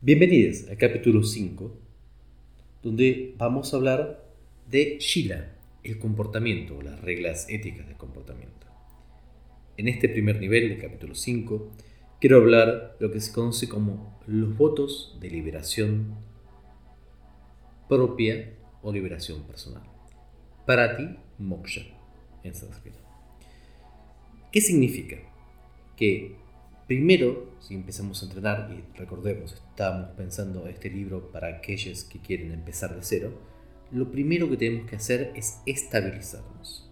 Bienvenidos al capítulo 5, donde vamos a hablar de Shila, el comportamiento, las reglas éticas del comportamiento. En este primer nivel del capítulo 5, quiero hablar de lo que se conoce como los votos de liberación propia o liberación personal. Para ti, moksha, en sánscrito. ¿Qué significa? Que primero, si empezamos a entrenar, y recordemos, estamos pensando este libro para aquellos que quieren empezar de cero, lo primero que tenemos que hacer es estabilizarnos.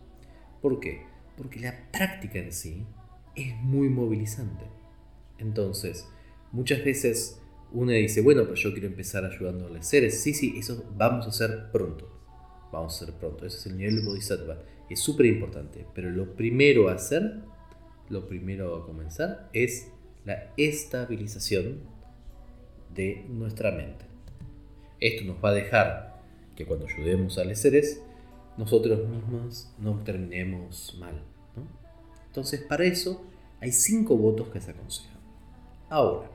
¿Por qué? Porque la práctica en sí es muy movilizante. Entonces, muchas veces uno dice, bueno, pero yo quiero empezar ayudando a los seres. Sí, sí, eso vamos a hacer pronto. Vamos a hacer pronto. Ese es el nivel de Bodhisattva. Es súper importante. Pero lo primero a hacer, lo primero a comenzar, es la estabilización de nuestra mente. Esto nos va a dejar que cuando ayudemos a los seres, nosotros mismos no terminemos mal. Entonces, para eso hay cinco votos que se aconsejan. Ahora,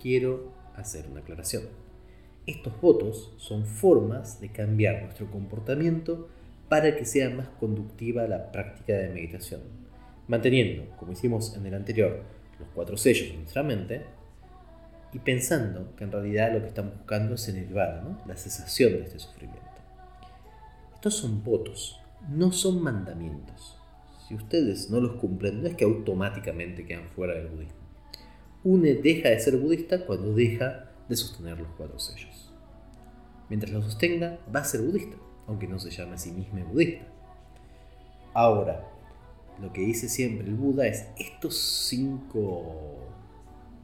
quiero hacer una aclaración. Estos votos son formas de cambiar nuestro comportamiento para que sea más conductiva la práctica de meditación, manteniendo, como hicimos en el anterior, los cuatro sellos de nuestra mente y pensando que en realidad lo que estamos buscando es el nirvana, la cesación de este sufrimiento. Estos son votos, no son mandamientos. Si ustedes no los cumplen, no es que automáticamente quedan fuera del budismo uno deja de ser budista cuando deja de sostener los cuatro sellos. Mientras lo sostenga, va a ser budista, aunque no se llame a sí mismo budista. Ahora, lo que dice siempre el Buda es, estos cinco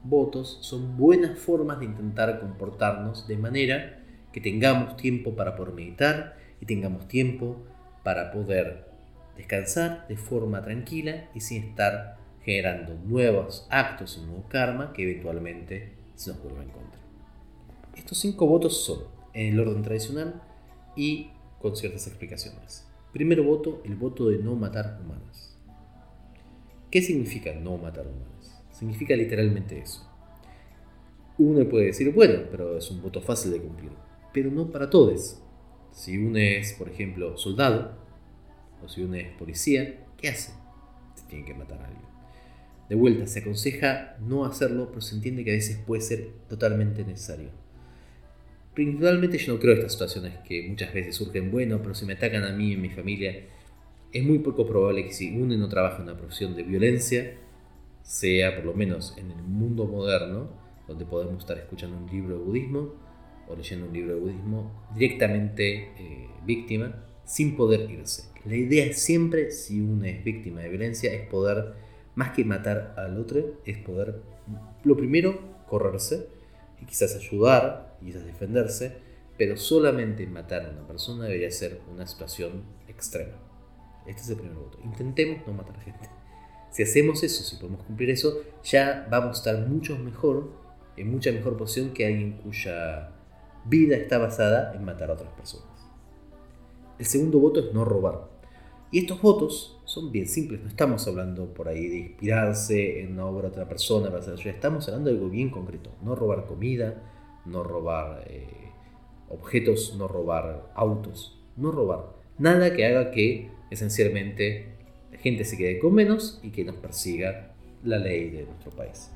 votos son buenas formas de intentar comportarnos de manera que tengamos tiempo para poder meditar y tengamos tiempo para poder descansar de forma tranquila y sin estar generando nuevos actos y nuevo karma que eventualmente se nos vuelva en contra. Estos cinco votos son en el orden tradicional y con ciertas explicaciones. Primero voto, el voto de no matar humanos. ¿Qué significa no matar humanos? Significa literalmente eso. Uno puede decir, bueno, pero es un voto fácil de cumplir, pero no para todos. Si uno es, por ejemplo, soldado, o si uno es policía, ¿qué hace? Se tiene que matar a alguien. De vuelta, se aconseja no hacerlo, pero se entiende que a veces puede ser totalmente necesario. Principalmente yo no creo estas situaciones que muchas veces surgen, bueno, pero si me atacan a mí a mi familia, es muy poco probable que si uno no trabaja en una profesión de violencia, sea por lo menos en el mundo moderno, donde podemos estar escuchando un libro de budismo o leyendo un libro de budismo, directamente eh, víctima, sin poder irse. La idea siempre, si uno es víctima de violencia, es poder más que matar al otro, es poder, lo primero, correrse y quizás ayudar quizás defenderse, pero solamente matar a una persona debería ser una situación extrema. Este es el primer voto. Intentemos no matar gente. Si hacemos eso, si podemos cumplir eso, ya vamos a estar mucho mejor, en mucha mejor posición que alguien cuya vida está basada en matar a otras personas. El segundo voto es no robar. Y estos votos son bien simples, no estamos hablando por ahí de inspirarse en una obra de otra persona para estamos hablando de algo bien concreto, no robar comida, no robar eh, objetos, no robar autos, no robar nada que haga que esencialmente la gente se quede con menos y que nos persiga la ley de nuestro país.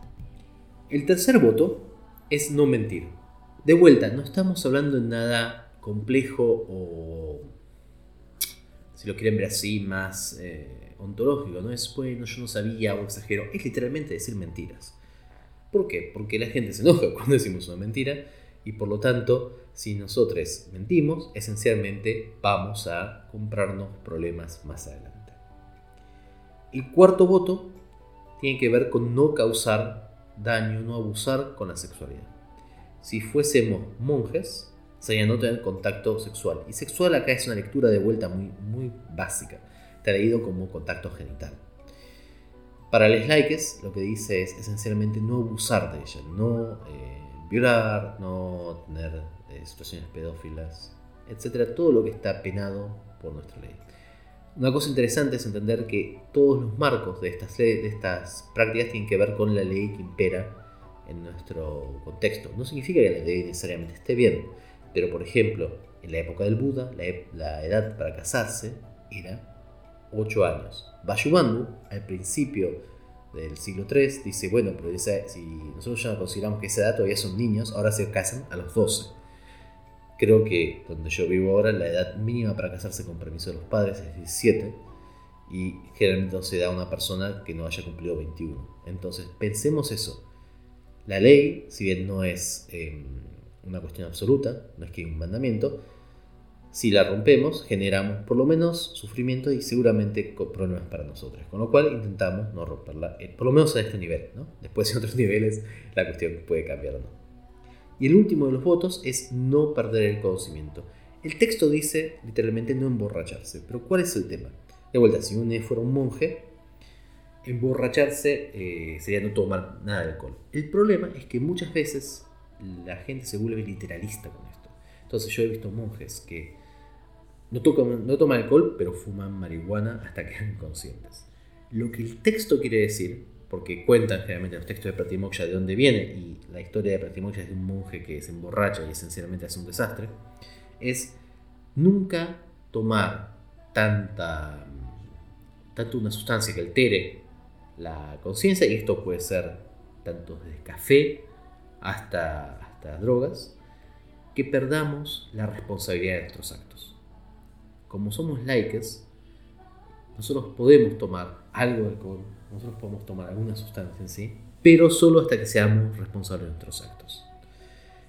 El tercer voto es no mentir. De vuelta, no estamos hablando de nada complejo o si lo quieren ver así, más eh, ontológico. No es, bueno, yo no sabía o exagero. Es literalmente decir mentiras. ¿Por qué? Porque la gente se enoja cuando decimos una mentira y por lo tanto, si nosotros mentimos, esencialmente vamos a comprarnos problemas más adelante. El cuarto voto tiene que ver con no causar daño, no abusar con la sexualidad. Si fuésemos monjes, sería no tener contacto sexual. Y sexual acá es una lectura de vuelta muy, muy básica, traído como contacto genital. Para les likes lo que dice es esencialmente no abusar de ella, no eh, violar, no tener eh, situaciones pedófilas, etcétera, todo lo que está penado por nuestra ley. Una cosa interesante es entender que todos los marcos de estas, de estas prácticas tienen que ver con la ley que impera en nuestro contexto. No significa que la ley necesariamente esté bien, pero por ejemplo, en la época del Buda, la, edad para casarse era 8 años. Vayubandu, al principio del siglo III, dice, bueno, pero si nosotros ya consideramos que esa edad todavía son niños, ahora se casan a los 12. Creo que donde yo vivo ahora, la edad mínima para casarse con permiso de los padres es 17 y generalmente no se da a una persona que no haya cumplido 21. Entonces, pensemos eso. La ley, si bien no es em, una cuestión absoluta, no es que hay un mandamiento, si la rompemos, generamos por lo menos sufrimiento y seguramente problemas para nosotros. Con lo cual intentamos no romperla, eh, por lo menos a este nivel. ¿no? Después en otros niveles la cuestión puede cambiar o no. Y el último de los votos es no perder el conocimiento. El texto dice literalmente no emborracharse, pero ¿cuál es el tema? De vuelta, si uno fuera un monje, emborracharse eh, sería no tomar nada de alcohol. El problema es que muchas veces la gente se vuelve literalista con esto. Entonces yo he visto monjes que no, toman, alcohol, pero fuman marihuana hasta que quedan conscientes. Lo que el texto quiere decir, porque cuentan generalmente los textos de Pratimoksha de dónde viene, y la historia de Pratimoksha es de un monje que se emborracha y esencialmente hace un desastre, es nunca tomar tanta, tanto una sustancia que altere la conciencia, y esto puede ser tanto desde café hasta, hasta drogas, que perdamos la responsabilidad de nuestros actos como somos likes, nosotros podemos tomar algo de alcohol, nosotros podemos tomar alguna sustancia en sí, pero solo hasta que seamos responsables de nuestros actos.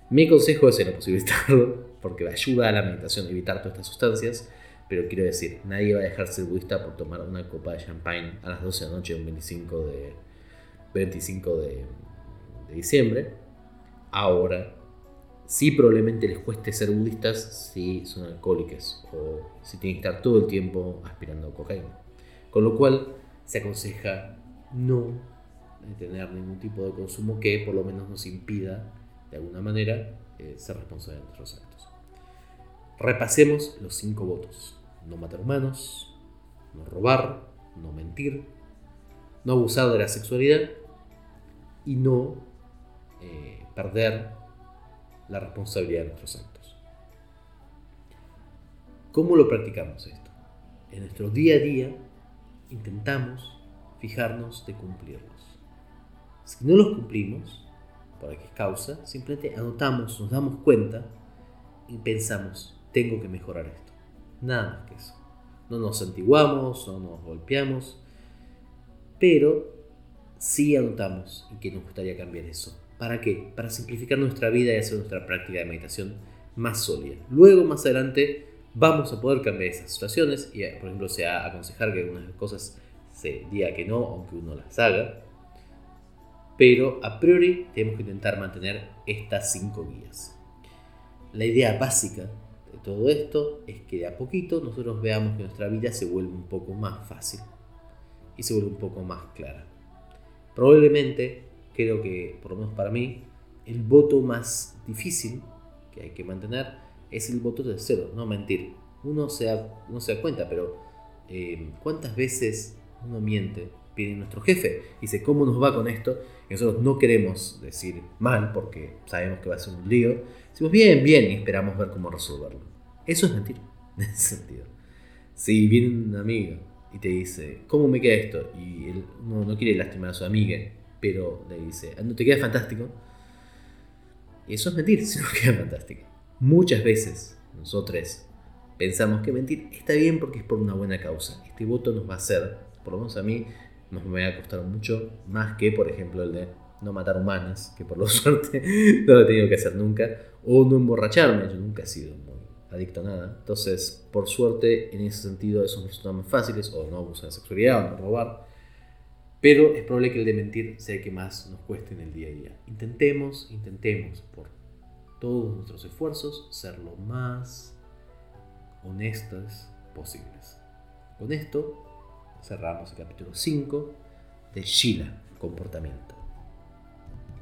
Mi consejo es no posibilitarlo, porque ayuda a la meditación a evitar todas estas sustancias, pero quiero decir, nadie va a dejarse budista por tomar una copa de champagne a las 12 de la noche un 25 de, 25 de, de diciembre. Ahora Sí, probablemente les cueste ser budistas si son alcohólicos o si tienen que estar todo el tiempo aspirando cocaína. Con lo cual se aconseja no tener ningún tipo de consumo que por lo menos nos impida de alguna manera eh, ser responsables de nuestros actos. Repasemos los cinco votos. No matar humanos, no robar, no mentir, no abusar de la sexualidad y no eh, perder la responsabilidad de nuestros actos. ¿Cómo lo practicamos esto? En nuestro día a día intentamos fijarnos de cumplirlos. Si no los cumplimos, por qué causa, simplemente anotamos, nos damos cuenta y pensamos, tengo que mejorar esto. Nada más que eso. No nos antiguamos, no nos golpeamos, pero sí anotamos en que nos gustaría cambiar eso ¿Para qué? Para simplificar nuestra vida y hacer nuestra práctica de meditación más sólida. Luego, más adelante, vamos a poder cambiar esas situaciones y, por ejemplo, sea aconsejar que algunas cosas se diga que no, aunque uno las haga. Pero a priori tenemos que intentar mantener estas cinco guías. La idea básica de todo esto es que de a poquito nosotros veamos que nuestra vida se vuelve un poco más fácil y se vuelve un poco más clara. Probablemente creo que, por lo menos para mí, el voto más difícil que hay que mantener es el voto de cero, no mentir. Uno se da, se da cuenta, pero eh, ¿cuántas veces uno miente? Viene nuestro jefe, dice, ¿cómo nos va con esto? Y nosotros no queremos decir mal porque sabemos que va a ser un lío. Decimos bien, bien y esperamos ver cómo resolverlo. Eso es mentir, en ese sentido. Si viene un amigo y te dice, ¿cómo me queda esto? Y él no, no quiere lastimar a su amiga pero le dice, no te queda fantástico. Y eso es mentir, si no queda fantástico. Muchas veces nosotros pensamos que mentir está bien porque es por una buena causa. Este voto nos va a hacer, por lo menos a mí, nos me va a costar mucho más que, por ejemplo, el de no matar humanas, que por lo suerte no lo he tenido que hacer nunca, o no emborracharme, yo nunca he sido muy adicto a nada. Entonces, por suerte, en ese sentido, esos son más fáciles, o no abusar de sexualidad, o no robar. Pero es probable que el de mentir sea el que más nos cueste en el día a día. Intentemos, intentemos por todos nuestros esfuerzos ser lo más honestos posibles. Con esto cerramos el capítulo 5 de Shila, comportamiento.